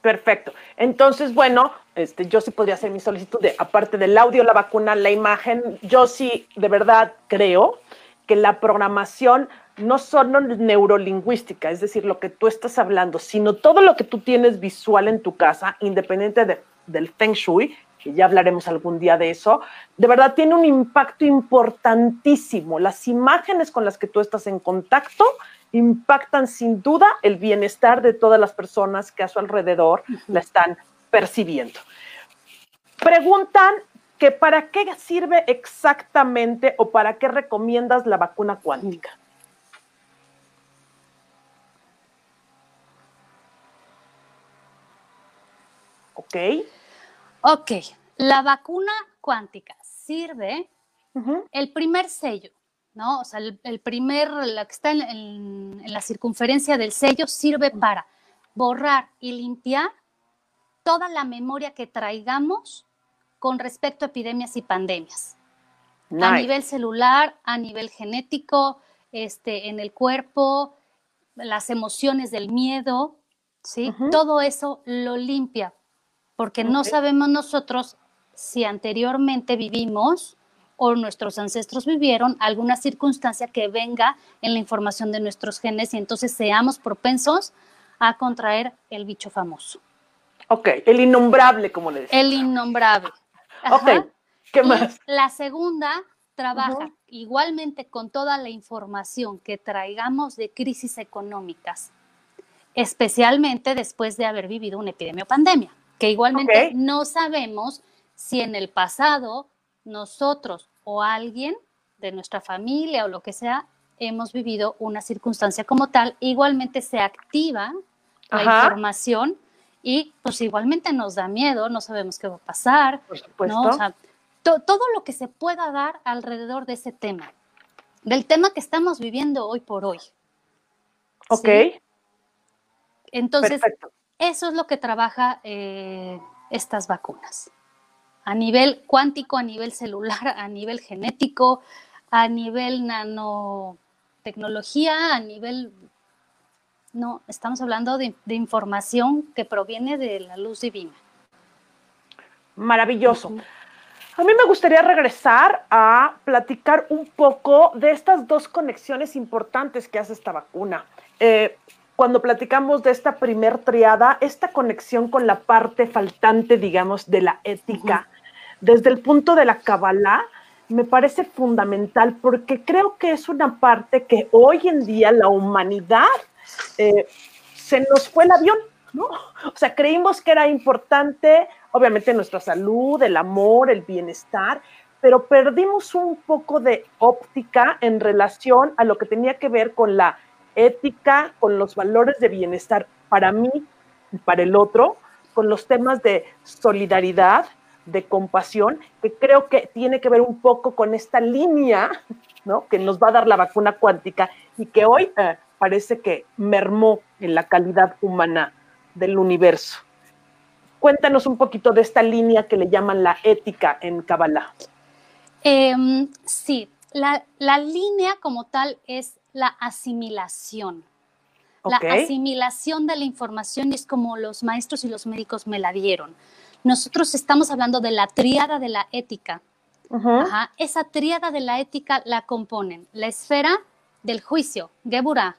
Speaker 1: Perfecto. Entonces, bueno, este, yo sí podría hacer mi solicitud de, aparte del audio, la vacuna, la imagen, yo sí de verdad creo que la programación no solo neurolingüística, es decir, lo que tú estás hablando, sino todo lo que tú tienes visual en tu casa, independiente de, del feng shui, que ya hablaremos algún día de eso, de verdad tiene un impacto importantísimo. Las imágenes con las que tú estás en contacto impactan sin duda el bienestar de todas las personas que a su alrededor la están percibiendo. Preguntan que para qué sirve exactamente o para qué recomiendas la vacuna cuántica. ¿Ok?
Speaker 2: Ok, la vacuna cuántica sirve el primer sello, ¿no? O sea, el, primer, la que está en, la circunferencia del sello sirve para borrar y limpiar toda la memoria que traigamos con respecto a epidemias y pandemias. A nivel celular, a nivel genético, este, en el cuerpo, las emociones del miedo, ¿sí? Todo eso lo limpia porque no sabemos nosotros si anteriormente vivimos o nuestros ancestros vivieron alguna circunstancia que venga en la información de nuestros genes y entonces seamos propensos a contraer el bicho famoso.
Speaker 1: Ok, el innombrable, como le decía.
Speaker 2: El innombrable.
Speaker 1: Ok, ¿qué más?
Speaker 2: la segunda trabaja igualmente con toda la información que traigamos de crisis económicas, especialmente después de haber vivido una epidemia o pandemia que igualmente no sabemos si en el pasado nosotros o alguien de nuestra familia o lo que sea hemos vivido una circunstancia como tal, igualmente se activa la información y pues igualmente nos da miedo, no sabemos qué va a pasar, todo lo que se pueda dar alrededor de ese tema, del tema que estamos viviendo hoy por hoy.
Speaker 1: Ok.
Speaker 2: Entonces, eso es lo que trabaja eh, estas vacunas. A nivel cuántico, a nivel celular, a nivel genético, a nivel nanotecnología, a nivel... No, estamos hablando de, información que proviene de la luz divina.
Speaker 1: Maravilloso. A mí me gustaría regresar a platicar un poco de estas dos conexiones importantes que hace esta vacuna. Eh, cuando platicamos de esta primer triada, esta conexión con la parte faltante, digamos, de la ética, desde el punto de la Kabbalah, me parece fundamental porque creo que es una parte que hoy en día la humanidad eh, se nos fue el avión, ¿no? O sea, creímos que era importante, obviamente, nuestra salud, el amor, el bienestar, pero perdimos un poco de óptica en relación a lo que tenía que ver con la ética, con los valores de bienestar para mí y para el otro, con los temas de solidaridad, de compasión, que creo que tiene que ver un poco con esta línea ¿no? que nos va a dar la vacuna cuántica y que hoy eh, parece que mermó en la calidad humana del universo. Cuéntanos un poquito de esta línea que le llaman la ética en Kabbalah.
Speaker 2: Em, sí, la, la, línea como tal es la asimilación. La asimilación de la información es como los maestros y los médicos me la dieron. Nosotros estamos hablando de la triada de la ética. Esa triada de la ética la componen la esfera del juicio, Geburah,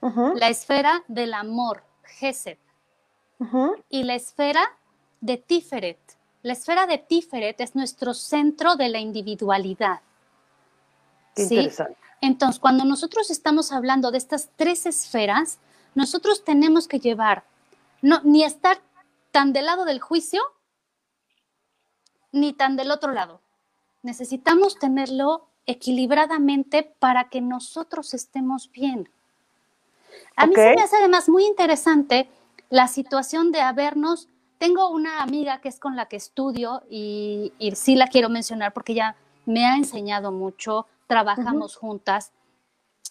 Speaker 2: la esfera del amor, Gesed, y la esfera de Tiferet. La esfera de Tiferet es nuestro centro de la individualidad.
Speaker 1: interesante.
Speaker 2: Entonces, cuando nosotros estamos hablando de estas tres esferas, nosotros tenemos que llevar, no, ni estar tan del lado del juicio, ni tan del otro lado. Necesitamos tenerlo equilibradamente para que nosotros estemos bien. A mí se me hace además muy interesante la situación de habernos, tengo una amiga que es con la que estudio y, sí la quiero mencionar porque ella me ha enseñado mucho, trabajamos juntas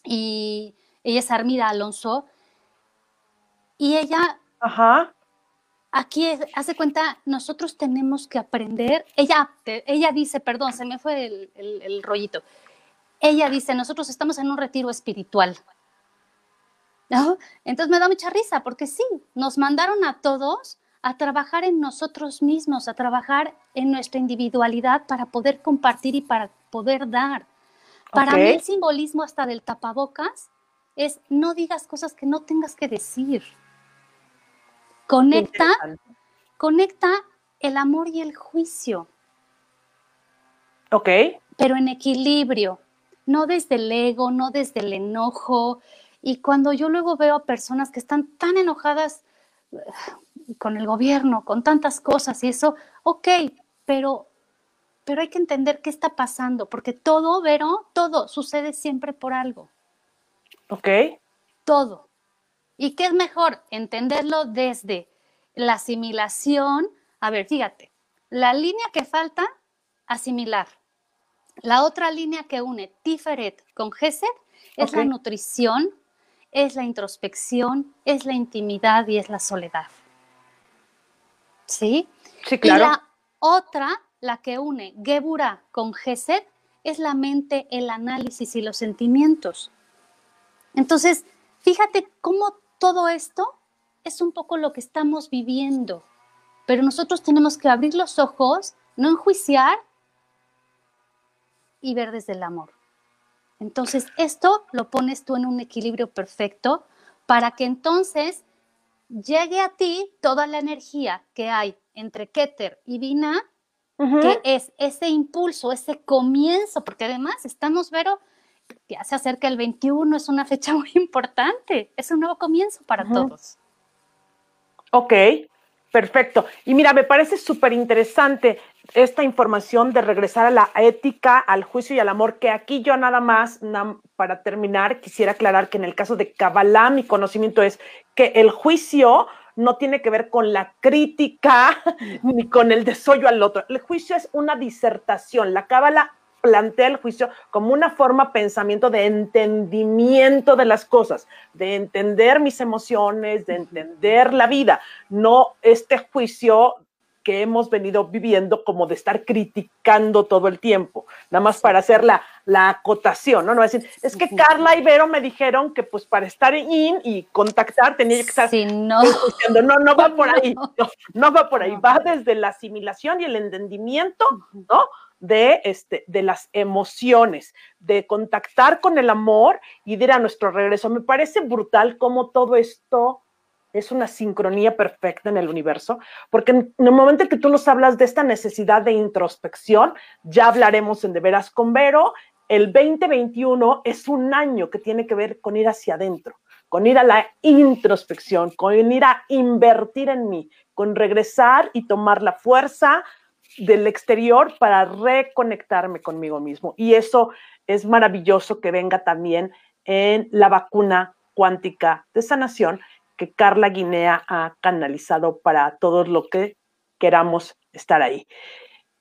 Speaker 2: y ella es Armida Alonso y ella Ajá aquí hace cuenta, nosotros tenemos que aprender, ella, ella dice, perdón, se me fue el, el, rollito, ella dice, nosotros estamos en un retiro espiritual. ¿No? Entonces me da mucha risa porque sí, nos mandaron a todos a trabajar en nosotros mismos, a trabajar en nuestra individualidad para poder compartir y para poder dar. Para mí el simbolismo hasta del tapabocas es no digas cosas que no tengas que decir. Conecta, conecta el amor y el juicio.
Speaker 1: Ok.
Speaker 2: Pero en equilibrio, no desde el ego, no desde el enojo. Y cuando yo luego veo a personas que están tan enojadas eh, con el gobierno, con tantas cosas y eso, ok, pero, pero hay que entender qué está pasando, porque todo, Vero, todo sucede siempre por algo.
Speaker 1: Ok.
Speaker 2: Todo. ¿Y qué es mejor? Entenderlo desde la asimilación. A ver, fíjate, la línea que falta, asimilar. La otra línea que une Tiferet con Gesed es la nutrición, es la introspección, es la intimidad y es la soledad. ¿Sí?
Speaker 1: Sí, claro.
Speaker 2: Y la otra, la que une Gebura con Gesed, es la mente, el análisis y los sentimientos. Entonces, fíjate cómo todo esto es un poco lo que estamos viviendo, pero nosotros tenemos que abrir los ojos, no enjuiciar y ver desde el amor. Entonces, esto lo pones tú en un equilibrio perfecto para que entonces llegue a ti toda la energía que hay entre Keter y Vina, que es ese impulso, ese comienzo, porque además estamos, Vero, ya se acerca el 21, es una fecha muy importante, es un nuevo comienzo para todos.
Speaker 1: Ok, perfecto. Y mira, me parece súper interesante esta información de regresar a la ética, al juicio y al amor, que aquí yo nada más, para terminar, quisiera aclarar que en el caso de Kabbalah, mi conocimiento es que el juicio no tiene que ver con la crítica ni con el desollo al otro. El juicio es una disertación. La Kabbalah plantea el juicio como una forma pensamiento de entendimiento de las cosas, de entender mis emociones, de entender la vida, no este juicio que hemos venido viviendo como de estar criticando todo el tiempo, nada más para hacer la, acotación, ¿no? No decir, es que Carla y Vero me dijeron que pues para estar in y contactar tenía que estar
Speaker 2: sí, no.
Speaker 1: no, no va por ahí, no, no va por ahí, va desde la asimilación y el entendimiento, ¿no? de, este, de las emociones, de contactar con el amor y de ir a nuestro regreso. Me parece brutal cómo todo esto es una sincronía perfecta en el universo, porque en el momento en que tú nos hablas de esta necesidad de introspección, ya hablaremos en De Veras con Vero, el 2021 es un año que tiene que ver con ir hacia adentro, con ir a la introspección, con ir a invertir en mí, con regresar y tomar la fuerza, del exterior para reconectarme conmigo mismo. Y eso es maravilloso que venga también en la vacuna cuántica de sanación que Carla Guinea ha canalizado para todos lo que queramos estar ahí.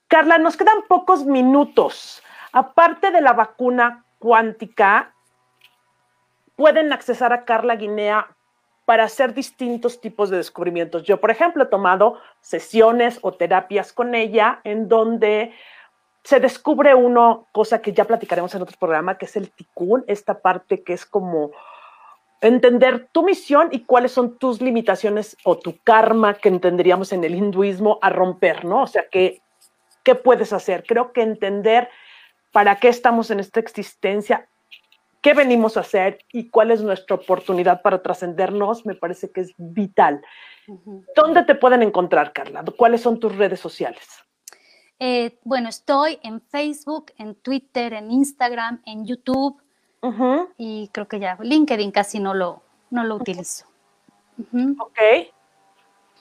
Speaker 1: Carla, nos quedan pocos minutos. Aparte de la vacuna cuántica, pueden accesar a Carla Guinea para hacer distintos tipos de descubrimientos. Yo, por ejemplo, he tomado sesiones o terapias con ella en donde se descubre uno, cosa que ya platicaremos en otro programa, que es el tikkun, esta parte que es como entender tu misión y cuáles son tus limitaciones o tu karma que entenderíamos en el hinduismo a romper, ¿no? O sea, ¿qué, qué puedes hacer? Creo que entender para qué estamos en esta existencia qué venimos a hacer y cuál es nuestra oportunidad para trascendernos, me parece que es vital. ¿Dónde te pueden encontrar, Carla? ¿Cuáles son tus redes sociales?
Speaker 2: Eh, bueno, estoy en Facebook, en Twitter, en Instagram, en YouTube y creo que ya LinkedIn casi no lo, no lo utilizo.
Speaker 1: Ok,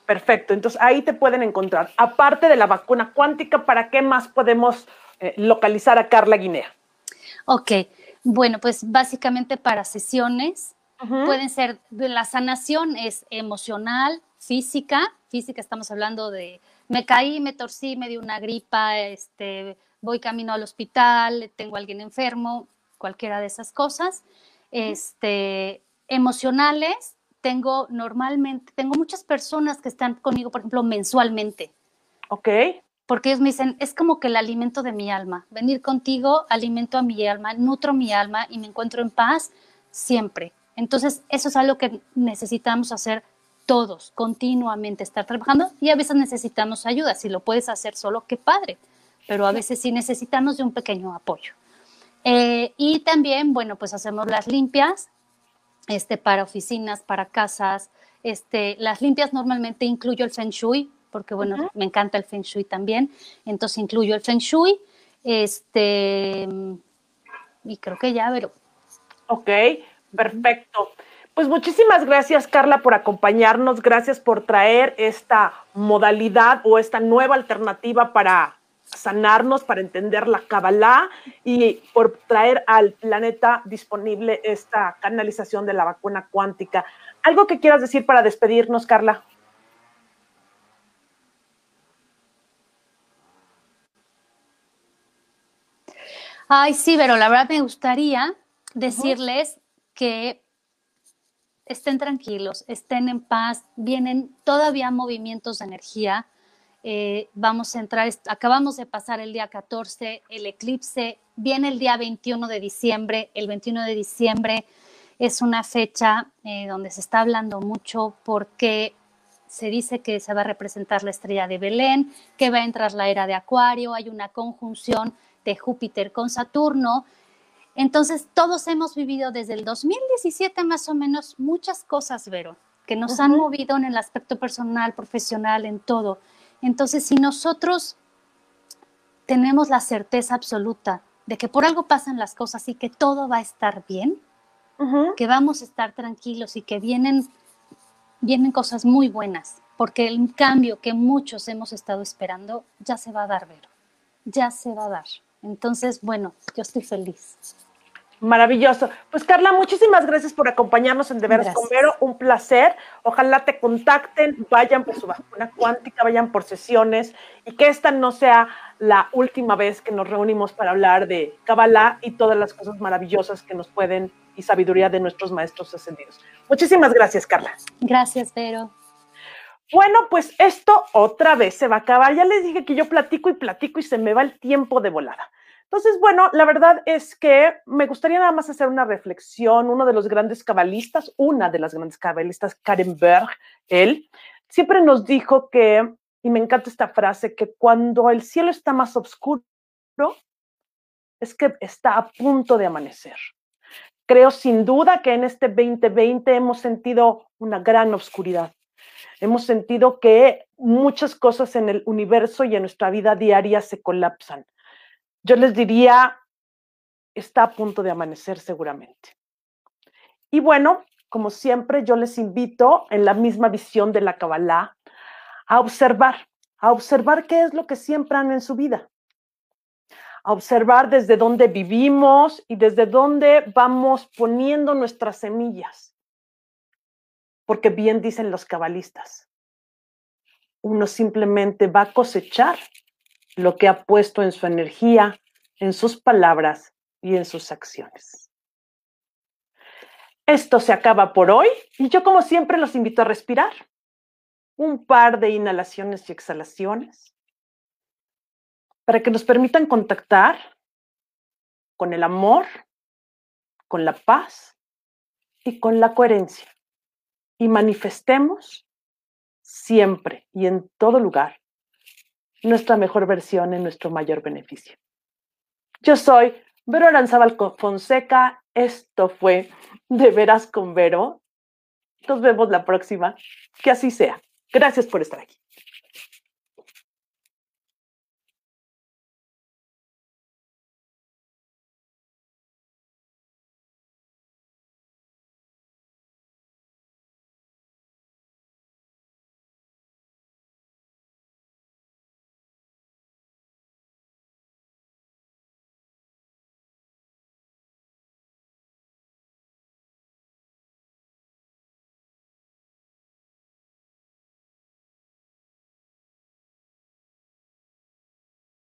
Speaker 1: perfecto. Entonces ahí te pueden encontrar. Aparte de la vacuna cuántica, ¿para qué más podemos eh, localizar a Carla Guinea?
Speaker 2: Ok, bueno, pues básicamente para sesiones pueden ser, la sanación es emocional, física, física estamos hablando de me caí, me torcí, me dio una gripa, este, voy camino al hospital, tengo a alguien enfermo, cualquiera de esas cosas. Este, emocionales, tengo normalmente, tengo muchas personas que están conmigo, por ejemplo, mensualmente.
Speaker 1: Ok.
Speaker 2: Porque ellos me dicen, es como que el alimento de mi alma. Venir contigo, alimento a mi alma, nutro mi alma y me encuentro en paz siempre. Entonces, eso es algo que necesitamos hacer todos, continuamente estar trabajando y a veces necesitamos ayuda. Si lo puedes hacer solo, qué padre, pero a veces sí necesitamos de un pequeño apoyo. Eh, y también, bueno, pues hacemos las limpias este, para oficinas, para casas. Este, las limpias normalmente incluyo el Feng Shui, porque bueno, me encanta el Feng Shui también. Entonces incluyo el Feng Shui. Este, y creo que ya, pero.
Speaker 1: Ok, perfecto. Pues muchísimas gracias, Carla, por acompañarnos. Gracias por traer esta modalidad o esta nueva alternativa para sanarnos, para entender la Kabbalah y por traer al planeta disponible esta canalización de la vacuna cuántica. ¿Algo que quieras decir para despedirnos, Carla?
Speaker 2: Ay, sí, pero la verdad me gustaría decirles que estén tranquilos, estén en paz, vienen todavía movimientos de energía. Eh, vamos a entrar, acabamos de pasar el día 14, el eclipse, viene el día 21 de diciembre, el 21 de diciembre es una fecha eh, donde se está hablando mucho porque se dice que se va a representar la estrella de Belén, que va a entrar la era de Acuario, hay una conjunción de Júpiter con Saturno, entonces, todos hemos vivido desde el 2017 más o menos muchas cosas, Vero, que nos han movido en el aspecto personal, profesional, en todo. Entonces, si nosotros tenemos la certeza absoluta de que por algo pasan las cosas y que todo va a estar bien, que vamos a estar tranquilos y que vienen, vienen cosas muy buenas, porque el cambio que muchos hemos estado esperando ya se va a dar, Vero, ya se va a dar. Entonces, bueno, yo estoy feliz.
Speaker 1: Maravilloso. Pues Carla, muchísimas gracias por acompañarnos en Deberes con Vero. Un placer. Ojalá te contacten, vayan por su vacuna cuántica, vayan por sesiones y que esta no sea la última vez que nos reunimos para hablar de Kabbalah y todas las cosas maravillosas que nos pueden y sabiduría de nuestros maestros ascendidos. Muchísimas gracias, Carla.
Speaker 2: Gracias, Vero.
Speaker 1: Bueno, pues esto otra vez se va a acabar. Ya les dije que yo platico y platico y se me va el tiempo de volada. Entonces, bueno, la verdad es que me gustaría nada más hacer una reflexión. Uno de los grandes cabalistas, una de las grandes cabalistas, Karen Berg, él, siempre nos dijo que, y me encanta esta frase, que cuando el cielo está más oscuro, es que está a punto de amanecer. Creo sin duda que en este 2020 hemos sentido una gran oscuridad. Hemos sentido que muchas cosas en el universo y en nuestra vida diaria se colapsan yo les diría, está a punto de amanecer seguramente. Y bueno, como siempre, yo les invito en la misma visión de la Kabbalah a observar, a observar qué es lo que siembran en su vida, a observar desde dónde vivimos y desde dónde vamos poniendo nuestras semillas. Porque bien dicen los cabalistas, uno simplemente va a cosechar lo que ha puesto en su energía, en sus palabras y en sus acciones. Esto se acaba por hoy y yo como siempre los invito a respirar. Un par de inhalaciones y exhalaciones para que nos permitan contactar con el amor, con la paz y con la coherencia. Y manifestemos siempre y en todo lugar nuestra mejor versión en nuestro mayor beneficio. Yo soy Vero Aranzábal Fonseca. Esto fue De Veras con Vero. Nos vemos la próxima. Que así sea. Gracias por estar aquí.